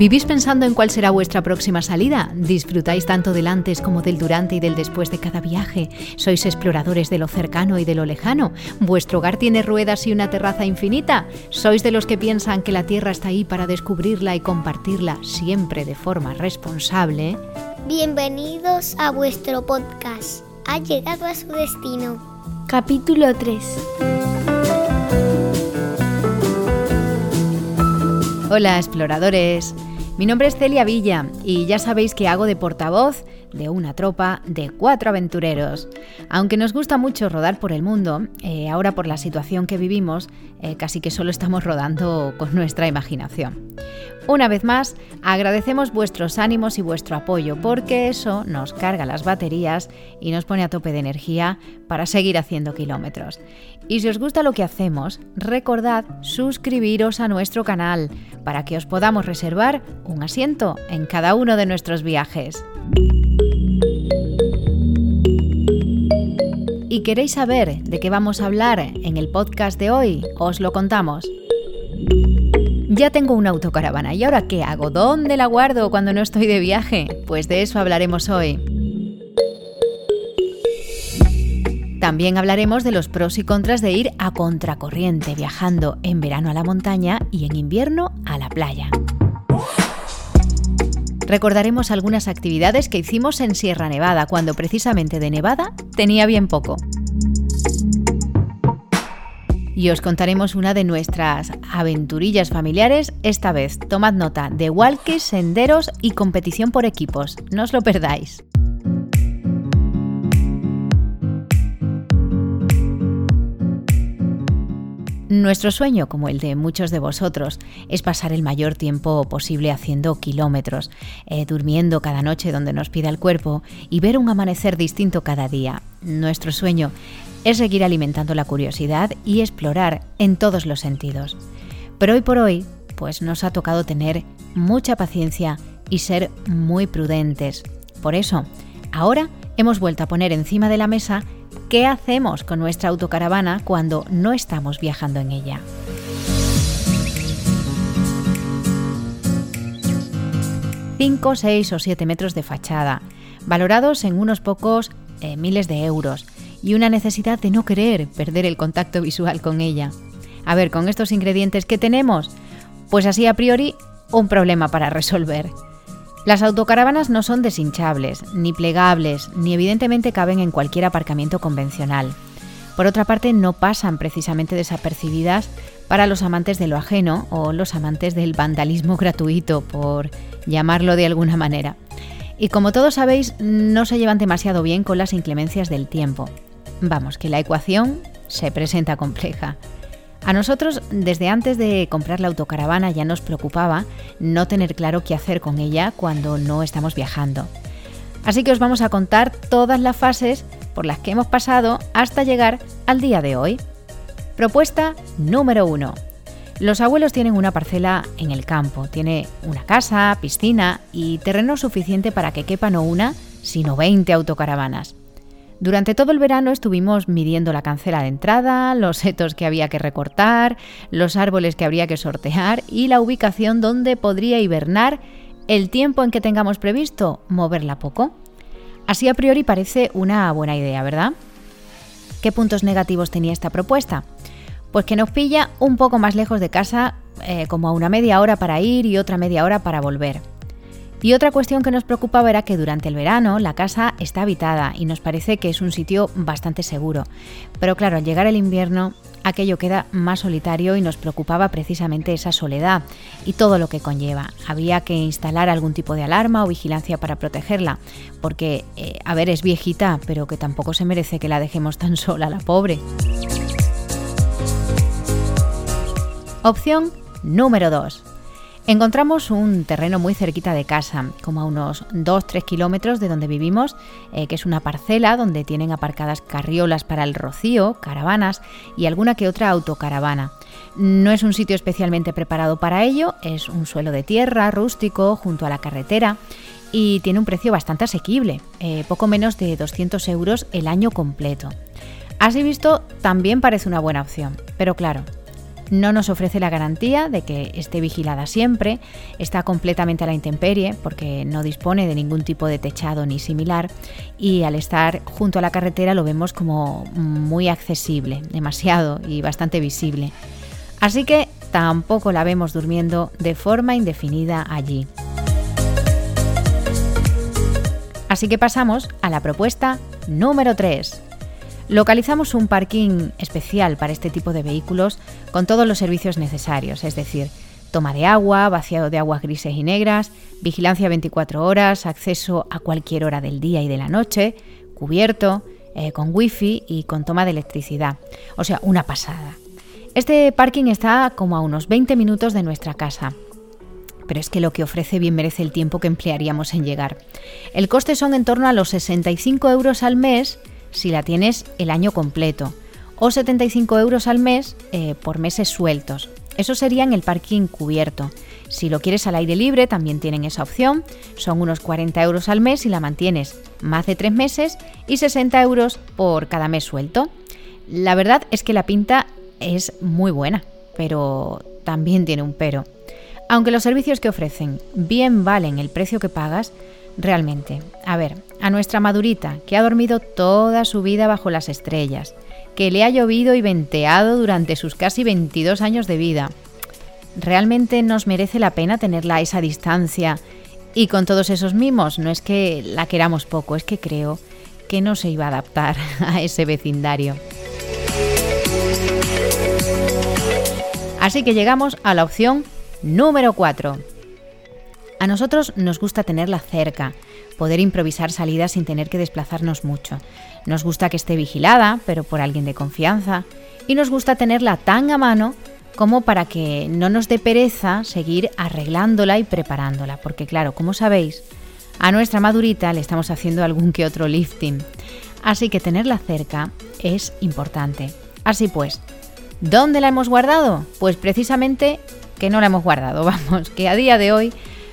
¿Vivís pensando en cuál será vuestra próxima salida? ¿Disfrutáis tanto del antes como del durante y del después de cada viaje? ¿Sois exploradores de lo cercano y de lo lejano? ¿Vuestro hogar tiene ruedas y una terraza infinita? ¿Sois de los que piensan que la Tierra está ahí para descubrirla y compartirla siempre de forma responsable? Bienvenidos a vuestro podcast. Ha llegado a su destino. Capítulo 3. Hola exploradores, mi nombre es Celia Villa y ya sabéis que hago de portavoz de una tropa de cuatro aventureros. Aunque nos gusta mucho rodar por el mundo, eh, ahora por la situación que vivimos, eh, casi que solo estamos rodando con nuestra imaginación. Una vez más, agradecemos vuestros ánimos y vuestro apoyo porque eso nos carga las baterías y nos pone a tope de energía para seguir haciendo kilómetros. Y si os gusta lo que hacemos, recordad suscribiros a nuestro canal para que os podamos reservar un asiento en cada uno de nuestros viajes. ¿Y queréis saber de qué vamos a hablar en el podcast de hoy? Os lo contamos. Ya tengo una autocaravana y ahora ¿qué hago? ¿Dónde la guardo cuando no estoy de viaje? Pues de eso hablaremos hoy. También hablaremos de los pros y contras de ir a contracorriente, viajando en verano a la montaña y en invierno a la playa. Recordaremos algunas actividades que hicimos en Sierra Nevada, cuando precisamente de Nevada tenía bien poco. Y os contaremos una de nuestras aventurillas familiares, esta vez tomad nota de walkies, senderos y competición por equipos. No os lo perdáis. Nuestro sueño, como el de muchos de vosotros, es pasar el mayor tiempo posible haciendo kilómetros, eh, durmiendo cada noche donde nos pida el cuerpo y ver un amanecer distinto cada día. Nuestro sueño es seguir alimentando la curiosidad y explorar en todos los sentidos. Pero hoy por hoy, pues nos ha tocado tener mucha paciencia y ser muy prudentes. Por eso, ahora hemos vuelto a poner encima de la mesa ¿Qué hacemos con nuestra autocaravana cuando no estamos viajando en ella? Cinco, seis o siete metros de fachada, valorados en unos pocos eh, miles de euros, y una necesidad de no querer perder el contacto visual con ella. A ver, con estos ingredientes que tenemos, pues así a priori un problema para resolver. Las autocaravanas no son deshinchables, ni plegables, ni evidentemente caben en cualquier aparcamiento convencional. Por otra parte, no pasan precisamente desapercibidas para los amantes de lo ajeno o los amantes del vandalismo gratuito, por llamarlo de alguna manera. Y como todos sabéis, no se llevan demasiado bien con las inclemencias del tiempo. Vamos, que la ecuación se presenta compleja. A nosotros, desde antes de comprar la autocaravana, ya nos preocupaba no tener claro qué hacer con ella cuando no estamos viajando. Así que os vamos a contar todas las fases por las que hemos pasado hasta llegar al día de hoy. Propuesta número 1. Los abuelos tienen una parcela en el campo, tiene una casa, piscina y terreno suficiente para que quepan no una, sino 20 autocaravanas. Durante todo el verano estuvimos midiendo la cancela de entrada, los setos que había que recortar, los árboles que habría que sortear y la ubicación donde podría hibernar el tiempo en que tengamos previsto moverla poco. Así a priori parece una buena idea, ¿verdad? ¿Qué puntos negativos tenía esta propuesta? Pues que nos pilla un poco más lejos de casa, eh, como a una media hora para ir y otra media hora para volver. Y otra cuestión que nos preocupaba era que durante el verano la casa está habitada y nos parece que es un sitio bastante seguro. Pero claro, al llegar el invierno aquello queda más solitario y nos preocupaba precisamente esa soledad y todo lo que conlleva. Había que instalar algún tipo de alarma o vigilancia para protegerla, porque, eh, a ver, es viejita, pero que tampoco se merece que la dejemos tan sola, la pobre. Opción número 2. Encontramos un terreno muy cerquita de casa, como a unos 2-3 kilómetros de donde vivimos, eh, que es una parcela donde tienen aparcadas carriolas para el rocío, caravanas y alguna que otra autocaravana. No es un sitio especialmente preparado para ello, es un suelo de tierra rústico junto a la carretera y tiene un precio bastante asequible, eh, poco menos de 200 euros el año completo. Así visto, también parece una buena opción, pero claro, no nos ofrece la garantía de que esté vigilada siempre, está completamente a la intemperie porque no dispone de ningún tipo de techado ni similar y al estar junto a la carretera lo vemos como muy accesible, demasiado y bastante visible. Así que tampoco la vemos durmiendo de forma indefinida allí. Así que pasamos a la propuesta número 3. Localizamos un parking especial para este tipo de vehículos con todos los servicios necesarios, es decir, toma de agua, vaciado de aguas grises y negras, vigilancia 24 horas, acceso a cualquier hora del día y de la noche, cubierto, eh, con wifi y con toma de electricidad. O sea, una pasada. Este parking está como a unos 20 minutos de nuestra casa. Pero es que lo que ofrece bien merece el tiempo que emplearíamos en llegar. El coste son en torno a los 65 euros al mes si la tienes el año completo, o 75 euros al mes eh, por meses sueltos. Eso sería en el parking cubierto. Si lo quieres al aire libre, también tienen esa opción. Son unos 40 euros al mes si la mantienes más de tres meses y 60 euros por cada mes suelto. La verdad es que la pinta es muy buena, pero también tiene un pero. Aunque los servicios que ofrecen bien valen el precio que pagas, realmente. A ver, a nuestra madurita, que ha dormido toda su vida bajo las estrellas, que le ha llovido y venteado durante sus casi 22 años de vida. ¿Realmente nos merece la pena tenerla a esa distancia y con todos esos mimos? No es que la queramos poco, es que creo que no se iba a adaptar a ese vecindario. Así que llegamos a la opción número 4. A nosotros nos gusta tenerla cerca, poder improvisar salidas sin tener que desplazarnos mucho. Nos gusta que esté vigilada, pero por alguien de confianza. Y nos gusta tenerla tan a mano como para que no nos dé pereza seguir arreglándola y preparándola. Porque claro, como sabéis, a nuestra madurita le estamos haciendo algún que otro lifting. Así que tenerla cerca es importante. Así pues, ¿dónde la hemos guardado? Pues precisamente que no la hemos guardado, vamos, que a día de hoy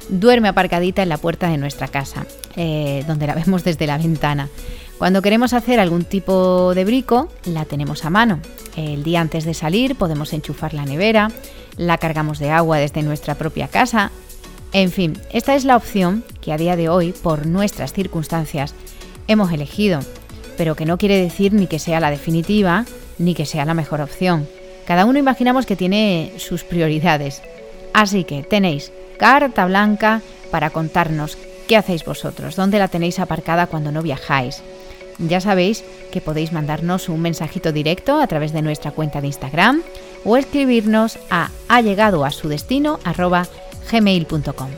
duerme aparcadita en la puerta de nuestra casa, eh, donde la vemos desde la ventana. Cuando queremos hacer algún tipo de brico, la tenemos a mano. El día antes de salir podemos enchufar la nevera, la cargamos de agua desde nuestra propia casa. En fin, esta es la opción que a día de hoy, por nuestras circunstancias, hemos elegido, pero que no quiere decir ni que sea la definitiva, ni que sea la mejor opción. Cada uno imaginamos que tiene sus prioridades. Así que tenéis carta blanca para contarnos qué hacéis vosotros, dónde la tenéis aparcada cuando no viajáis. Ya sabéis que podéis mandarnos un mensajito directo a través de nuestra cuenta de Instagram o escribirnos a ha llegado a su destino gmail.com.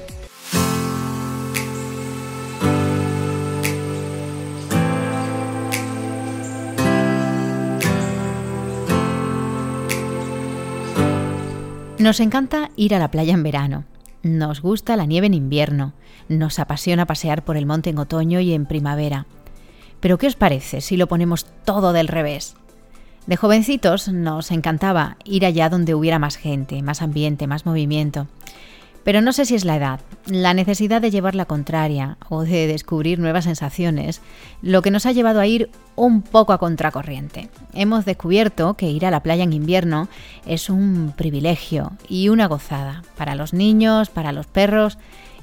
Nos encanta ir a la playa en verano. Nos gusta la nieve en invierno. Nos apasiona pasear por el monte en otoño y en primavera. Pero ¿qué os parece si lo ponemos todo del revés? De jovencitos nos encantaba ir allá donde hubiera más gente, más ambiente, más movimiento. Pero no sé si es la edad, la necesidad de llevar la contraria o de descubrir nuevas sensaciones, lo que nos ha llevado a ir un poco a contracorriente. Hemos descubierto que ir a la playa en invierno es un privilegio y una gozada para los niños, para los perros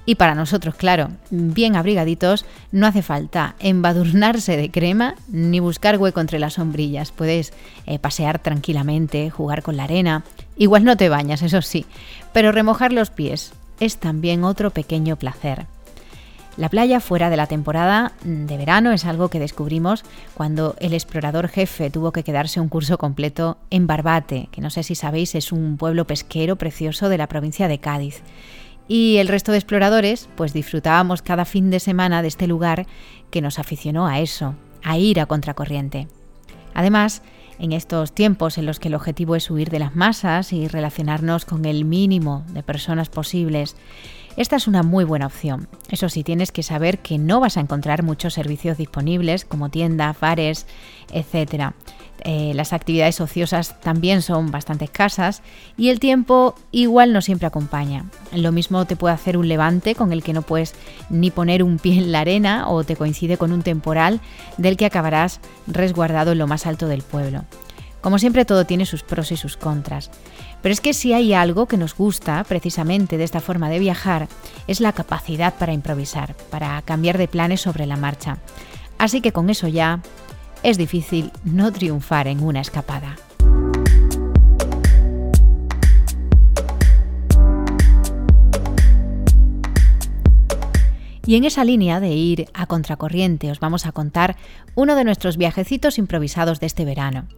y para nosotros, claro, bien abrigaditos, no hace falta embadurnarse de crema ni buscar hueco entre las sombrillas. Puedes eh, pasear tranquilamente, jugar con la arena. Igual no te bañas, eso sí, pero remojar los pies es también otro pequeño placer. La playa fuera de la temporada de verano es algo que descubrimos cuando el explorador jefe tuvo que quedarse un curso completo en Barbate, que no sé si sabéis es un pueblo pesquero precioso de la provincia de Cádiz. Y el resto de exploradores, pues disfrutábamos cada fin de semana de este lugar que nos aficionó a eso, a ir a contracorriente. Además, en estos tiempos en los que el objetivo es huir de las masas y relacionarnos con el mínimo de personas posibles, esta es una muy buena opción. Eso sí, tienes que saber que no vas a encontrar muchos servicios disponibles como tiendas, bares, etc. Eh, las actividades ociosas también son bastante escasas y el tiempo igual no siempre acompaña. Lo mismo te puede hacer un levante con el que no puedes ni poner un pie en la arena o te coincide con un temporal del que acabarás resguardado en lo más alto del pueblo. Como siempre todo tiene sus pros y sus contras. Pero es que si hay algo que nos gusta precisamente de esta forma de viajar, es la capacidad para improvisar, para cambiar de planes sobre la marcha. Así que con eso ya es difícil no triunfar en una escapada. Y en esa línea de ir a contracorriente os vamos a contar uno de nuestros viajecitos improvisados de este verano.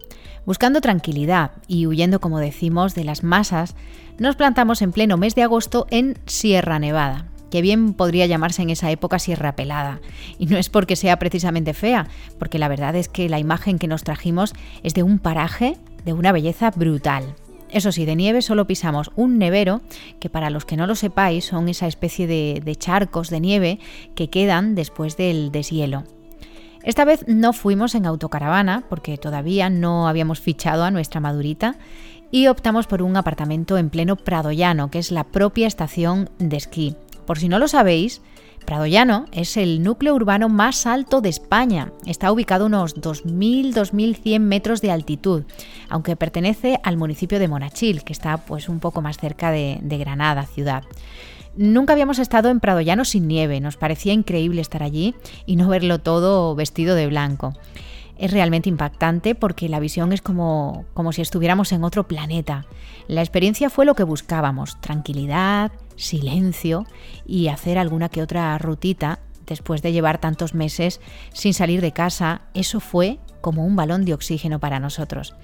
Buscando tranquilidad y huyendo, como decimos, de las masas, nos plantamos en pleno mes de agosto en Sierra Nevada, que bien podría llamarse en esa época Sierra Pelada. Y no es porque sea precisamente fea, porque la verdad es que la imagen que nos trajimos es de un paraje de una belleza brutal. Eso sí, de nieve solo pisamos un nevero, que para los que no lo sepáis son esa especie de, charcos de nieve que quedan después del deshielo. Esta vez no fuimos en autocaravana porque todavía no habíamos fichado a nuestra madurita y optamos por un apartamento en pleno Prado Llano, que es la propia estación de esquí. Por si no lo sabéis, Prado Llano es el núcleo urbano más alto de España. Está ubicado a unos 2.000-2.100 metros de altitud, aunque pertenece al municipio de Monachil, que está pues, un poco más cerca de, Granada, ciudad. Nunca habíamos estado en Prado Llano sin nieve, nos parecía increíble estar allí y no verlo todo vestido de blanco es realmente impactante porque la visión es como, como si estuviéramos en otro planeta. La experiencia fue lo que buscábamos, tranquilidad, silencio y hacer alguna que otra rutita después de llevar tantos meses sin salir de casa. Eso fue como un balón de oxígeno para nosotros.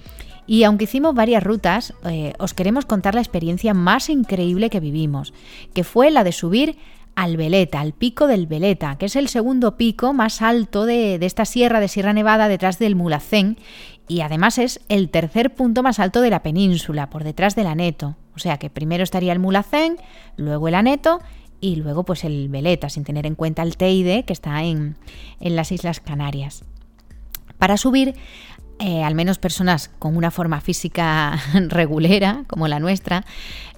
Y aunque hicimos varias rutas, eh, os queremos contar la experiencia más increíble que vivimos, que fue la de subir al Veleta, al pico del Veleta, que es el segundo pico más alto de, esta sierra de Sierra Nevada detrás del Mulacén y además es el tercer punto más alto de la península, por detrás del Aneto. O sea que primero estaría el Mulacén, luego el Aneto y luego pues el Veleta, sin tener en cuenta el Teide que está en, en las Islas Canarias. Para subir eh, al menos personas con una forma física regulera, como la nuestra,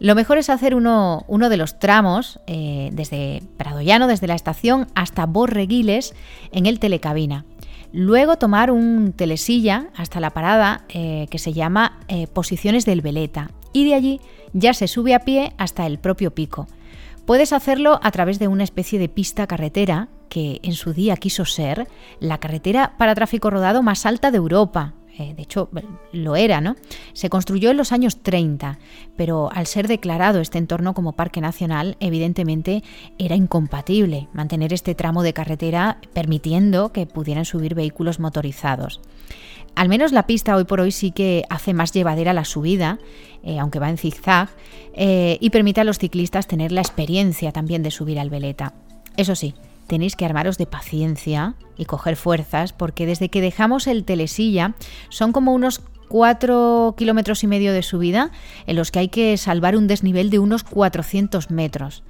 lo mejor es hacer uno, uno de los tramos eh, desde Pradoyano, desde la estación, hasta Borreguiles en el telecabina. Luego tomar un telesilla hasta la parada eh, que se llama Posiciones del Veleta y de allí ya se sube a pie hasta el propio pico. Puedes hacerlo a través de una especie de pista carretera que en su día quiso ser la carretera para tráfico rodado más alta de Europa. Eh, de hecho, lo era, ¿no? Se construyó en los años 30, pero al ser declarado este entorno como parque nacional, evidentemente era incompatible mantener este tramo de carretera permitiendo que pudieran subir vehículos motorizados. Al menos la pista hoy por hoy sí que hace más llevadera la subida, eh, aunque va en zigzag, eh, y permite a los ciclistas tener la experiencia también de subir al veleta. Eso sí, tenéis que armaros de paciencia y coger fuerzas, porque desde que dejamos el telesilla son como unos 4 kilómetros y medio de subida en los que hay que salvar un desnivel de unos 400 metros.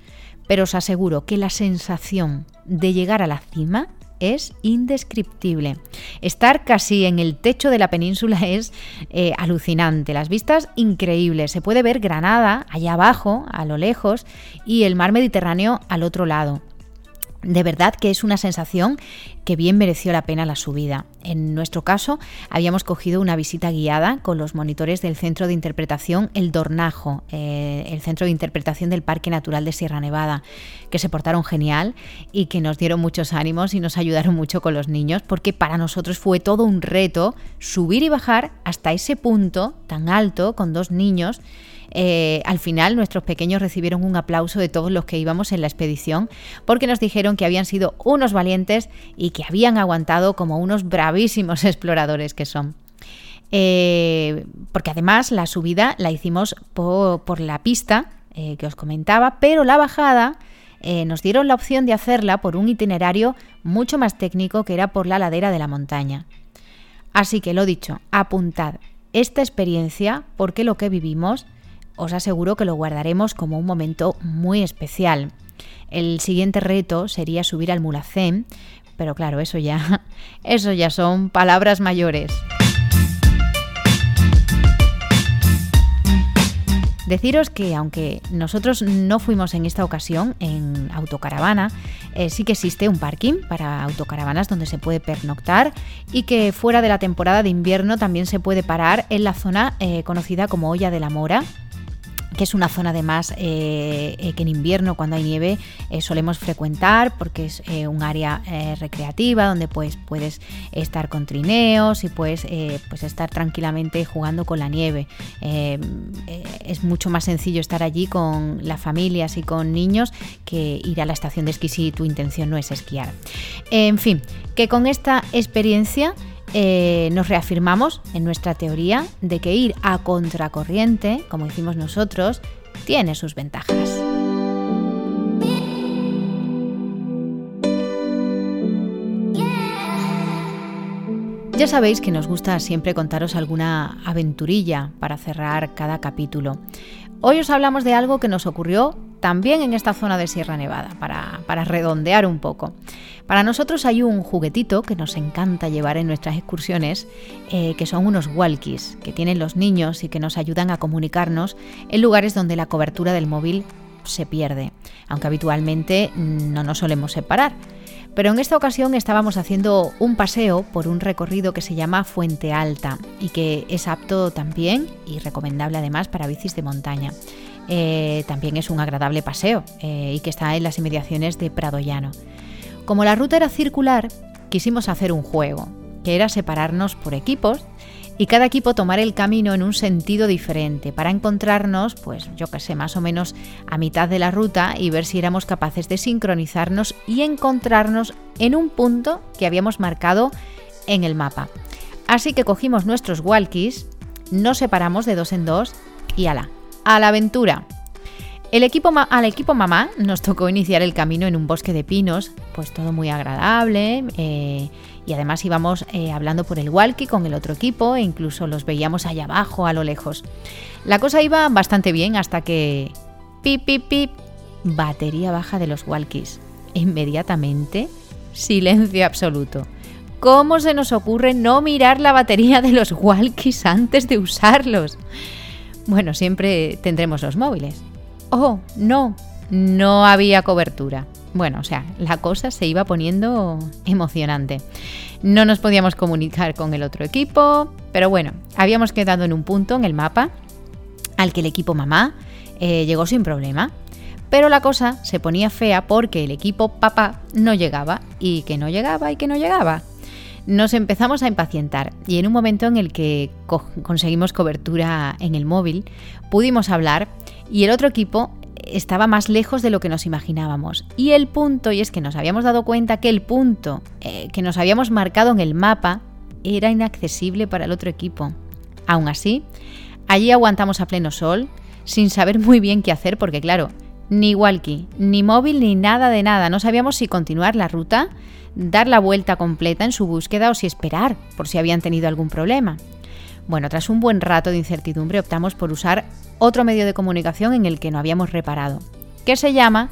Pero os aseguro que la sensación de llegar a la cima es indescriptible. Estar casi en el techo de la península es eh, alucinante. Las vistas increíbles. Se puede ver Granada allá abajo, a lo lejos, y el mar Mediterráneo al otro lado. De verdad que es una sensación que bien mereció la pena la subida. En nuestro caso, habíamos cogido una visita guiada con los monitores del Centro de Interpretación El Dornajo, eh, el Centro de Interpretación del Parque Natural de Sierra Nevada, que se portaron genial y que nos dieron muchos ánimos y nos ayudaron mucho con los niños, porque para nosotros fue todo un reto subir y bajar hasta ese punto tan alto con dos niños eh, al final nuestros pequeños recibieron un aplauso de todos los que íbamos en la expedición porque nos dijeron que habían sido unos valientes y que habían aguantado como unos bravísimos exploradores que son. Eh, porque además la subida la hicimos por, la pista eh, que os comentaba, pero la bajada nos dieron la opción de hacerla por un itinerario mucho más técnico que era por la ladera de la montaña. Así que lo dicho, apuntad esta experiencia porque lo que vivimos os aseguro que lo guardaremos como un momento muy especial. El siguiente reto sería subir al Mulacén, pero claro, eso ya, eso ya son palabras mayores. Deciros que aunque nosotros no fuimos en esta ocasión en autocaravana, eh, sí que existe un parking para autocaravanas donde se puede pernoctar y que fuera de la temporada de invierno también se puede parar en la zona eh, conocida como Olla de la Mora, que es una zona además eh, eh, que en invierno cuando hay nieve eh, solemos frecuentar porque es un área recreativa donde pues puedes estar con trineos y puedes pues estar tranquilamente jugando con la nieve. es mucho más sencillo estar allí con las familias y con niños que ir a la estación de esquí si tu intención no es esquiar. En fin, que con esta experiencia eh, nos reafirmamos en nuestra teoría de que ir a contracorriente, como hicimos nosotros, tiene sus ventajas. Ya sabéis que nos gusta siempre contaros alguna aventurilla para cerrar cada capítulo. Hoy os hablamos de algo que nos ocurrió también en esta zona de Sierra Nevada, para, redondear un poco. Para nosotros hay un juguetito que nos encanta llevar en nuestras excursiones, eh, que son unos walkies que tienen los niños y que nos ayudan a comunicarnos en lugares donde la cobertura del móvil se pierde, aunque habitualmente no nos solemos separar. Pero en esta ocasión estábamos haciendo un paseo por un recorrido que se llama Fuente Alta y que es apto también y recomendable además para bicis de montaña. Eh, también es un agradable paseo eh, y que está en las inmediaciones de Prado Llano. Como la ruta era circular, quisimos hacer un juego, que era separarnos por equipos y cada equipo tomar el camino en un sentido diferente para encontrarnos, pues yo que sé, más o menos a mitad de la ruta y ver si éramos capaces de sincronizarnos y encontrarnos en un punto que habíamos marcado en el mapa. Así que cogimos nuestros walkies, nos separamos de dos en dos y ala, a la aventura. El equipo al equipo mamá nos tocó iniciar el camino en un bosque de pinos, pues todo muy agradable eh, y además íbamos eh, hablando por el walkie con el otro equipo e incluso los veíamos allá abajo a lo lejos. La cosa iba bastante bien hasta que... Pip, pip, pip. Batería baja de los walkies. Inmediatamente, silencio absoluto. ¿Cómo se nos ocurre no mirar la batería de los walkies antes de usarlos? Bueno, siempre tendremos los móviles. Oh, no, no había cobertura. Bueno, o sea, la cosa se iba poniendo emocionante. No nos podíamos comunicar con el otro equipo, pero bueno, habíamos quedado en un punto en el mapa al que el equipo mamá eh, llegó sin problema. Pero la cosa se ponía fea porque el equipo papá no llegaba y que no llegaba y que no llegaba. Nos empezamos a impacientar y en un momento en el que conseguimos cobertura en el móvil, pudimos hablar y el otro equipo estaba más lejos de lo que nos imaginábamos. Y el punto, y es que nos habíamos dado cuenta que el punto eh, que nos habíamos marcado en el mapa era inaccesible para el otro equipo. Aún así, allí aguantamos a pleno sol, sin saber muy bien qué hacer, porque claro, ni walkie, ni móvil, ni nada de nada. No sabíamos si continuar la ruta dar la vuelta completa en su búsqueda o si esperar por si habían tenido algún problema. Bueno, tras un buen rato de incertidumbre optamos por usar otro medio de comunicación en el que no habíamos reparado, que se llama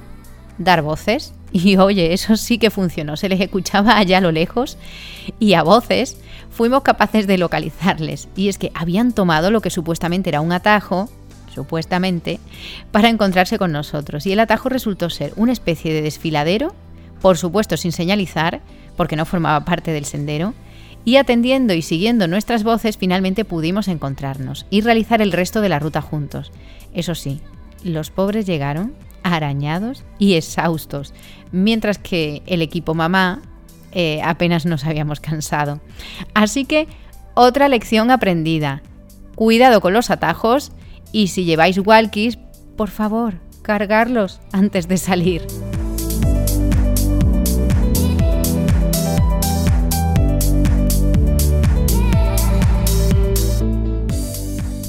dar voces. Y oye, eso sí que funcionó, se les escuchaba allá a lo lejos y a voces fuimos capaces de localizarles. Y es que habían tomado lo que supuestamente era un atajo, supuestamente, para encontrarse con nosotros. Y el atajo resultó ser una especie de desfiladero por supuesto sin señalizar, porque no formaba parte del sendero, y atendiendo y siguiendo nuestras voces finalmente pudimos encontrarnos y realizar el resto de la ruta juntos. Eso sí, los pobres llegaron arañados y exhaustos, mientras que el equipo mamá eh, apenas nos habíamos cansado. Así que otra lección aprendida. Cuidado con los atajos y si lleváis walkies, por favor, cargarlos antes de salir.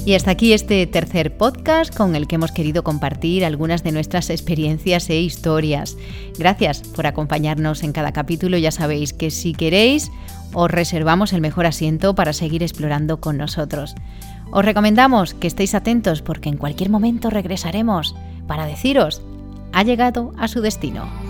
Y hasta aquí este tercer podcast con el que hemos querido compartir algunas de nuestras experiencias e historias. Gracias por acompañarnos en cada capítulo. Ya sabéis que si queréis, os reservamos el mejor asiento para seguir explorando con nosotros. Os recomendamos que estéis atentos porque en cualquier momento regresaremos para deciros, ha llegado a su destino.